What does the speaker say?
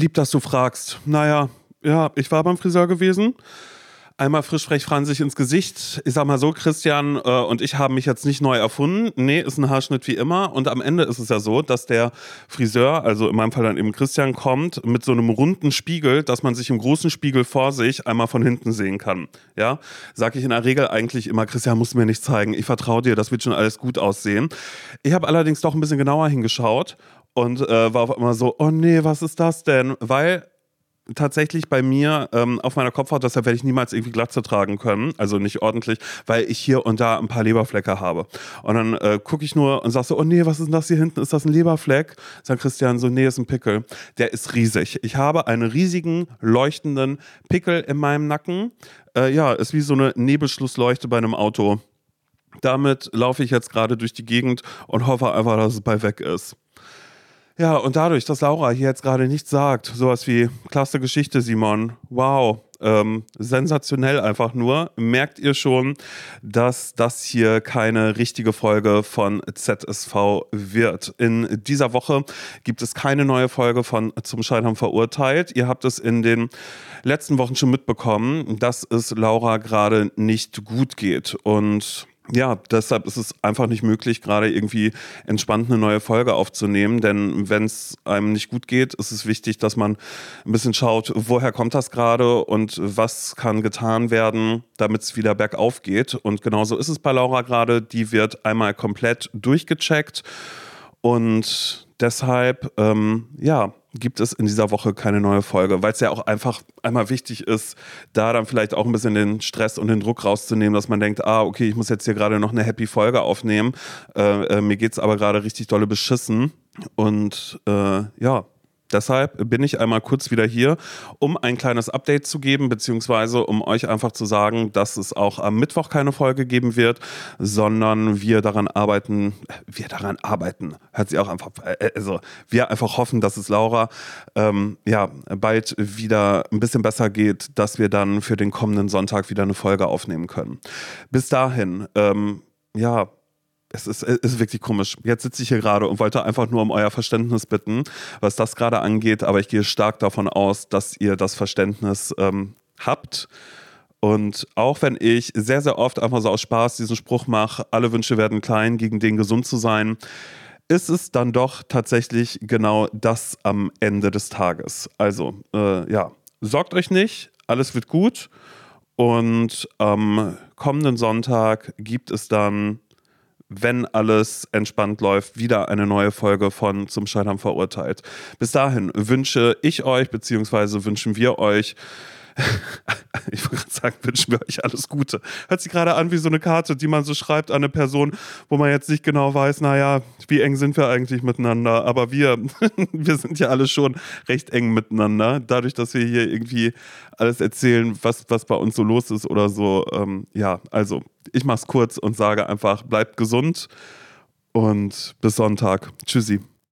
lieb, dass du fragst. Naja, ja, ich war beim Friseur gewesen. Einmal frisch frech franzig ins Gesicht. Ich sag mal so, Christian äh, und ich haben mich jetzt nicht neu erfunden. Nee, ist ein Haarschnitt wie immer. Und am Ende ist es ja so, dass der Friseur, also in meinem Fall dann eben Christian, kommt mit so einem runden Spiegel, dass man sich im großen Spiegel vor sich einmal von hinten sehen kann. Ja, sag ich in der Regel eigentlich immer, Christian, musst du mir nicht zeigen. Ich vertraue dir, das wird schon alles gut aussehen. Ich habe allerdings doch ein bisschen genauer hingeschaut und äh, war auf einmal so, oh nee, was ist das denn? Weil tatsächlich bei mir ähm, auf meiner Kopfhaut, deshalb werde ich niemals irgendwie Glatze tragen können, also nicht ordentlich, weil ich hier und da ein paar Leberflecke habe. Und dann äh, gucke ich nur und sage so, oh nee, was ist denn das hier hinten? Ist das ein Leberfleck? Sagt Christian so, nee, ist ein Pickel. Der ist riesig. Ich habe einen riesigen, leuchtenden Pickel in meinem Nacken. Äh, ja, ist wie so eine Nebelschlussleuchte bei einem Auto. Damit laufe ich jetzt gerade durch die Gegend und hoffe einfach, dass es bei weg ist. Ja, und dadurch, dass Laura hier jetzt gerade nichts sagt, sowas wie klasse Geschichte, Simon, wow, ähm, sensationell einfach nur, merkt ihr schon, dass das hier keine richtige Folge von ZSV wird. In dieser Woche gibt es keine neue Folge von Zum Scheitern verurteilt. Ihr habt es in den letzten Wochen schon mitbekommen, dass es Laura gerade nicht gut geht und ja, deshalb ist es einfach nicht möglich, gerade irgendwie entspannt eine neue Folge aufzunehmen. Denn wenn es einem nicht gut geht, ist es wichtig, dass man ein bisschen schaut, woher kommt das gerade und was kann getan werden, damit es wieder bergauf geht. Und genauso ist es bei Laura gerade. Die wird einmal komplett durchgecheckt. Und deshalb, ähm, ja, gibt es in dieser Woche keine neue Folge, weil es ja auch einfach einmal wichtig ist, da dann vielleicht auch ein bisschen den Stress und den Druck rauszunehmen, dass man denkt, ah, okay, ich muss jetzt hier gerade noch eine happy Folge aufnehmen. Äh, äh, mir geht es aber gerade richtig dolle beschissen. Und äh, ja, Deshalb bin ich einmal kurz wieder hier, um ein kleines Update zu geben, beziehungsweise um euch einfach zu sagen, dass es auch am Mittwoch keine Folge geben wird, sondern wir daran arbeiten, wir daran arbeiten, hört sie auch einfach, äh, also wir einfach hoffen, dass es Laura ähm, ja bald wieder ein bisschen besser geht, dass wir dann für den kommenden Sonntag wieder eine Folge aufnehmen können. Bis dahin, ähm, ja, es ist, es ist wirklich komisch. Jetzt sitze ich hier gerade und wollte einfach nur um euer Verständnis bitten, was das gerade angeht. Aber ich gehe stark davon aus, dass ihr das Verständnis ähm, habt. Und auch wenn ich sehr, sehr oft einfach so aus Spaß diesen Spruch mache, alle Wünsche werden klein, gegen den gesund zu sein, ist es dann doch tatsächlich genau das am Ende des Tages. Also, äh, ja, sorgt euch nicht, alles wird gut. Und am kommenden Sonntag gibt es dann wenn alles entspannt läuft, wieder eine neue Folge von Zum Scheitern verurteilt. Bis dahin wünsche ich euch, beziehungsweise wünschen wir euch, ich würde sagen, wünschen wir euch alles Gute. Hört sich gerade an wie so eine Karte, die man so schreibt an eine Person, wo man jetzt nicht genau weiß, naja, wie eng sind wir eigentlich miteinander. Aber wir, wir sind ja alle schon recht eng miteinander. Dadurch, dass wir hier irgendwie alles erzählen, was, was bei uns so los ist oder so. Ähm, ja, also ich mach's kurz und sage einfach, bleibt gesund und bis Sonntag. Tschüssi.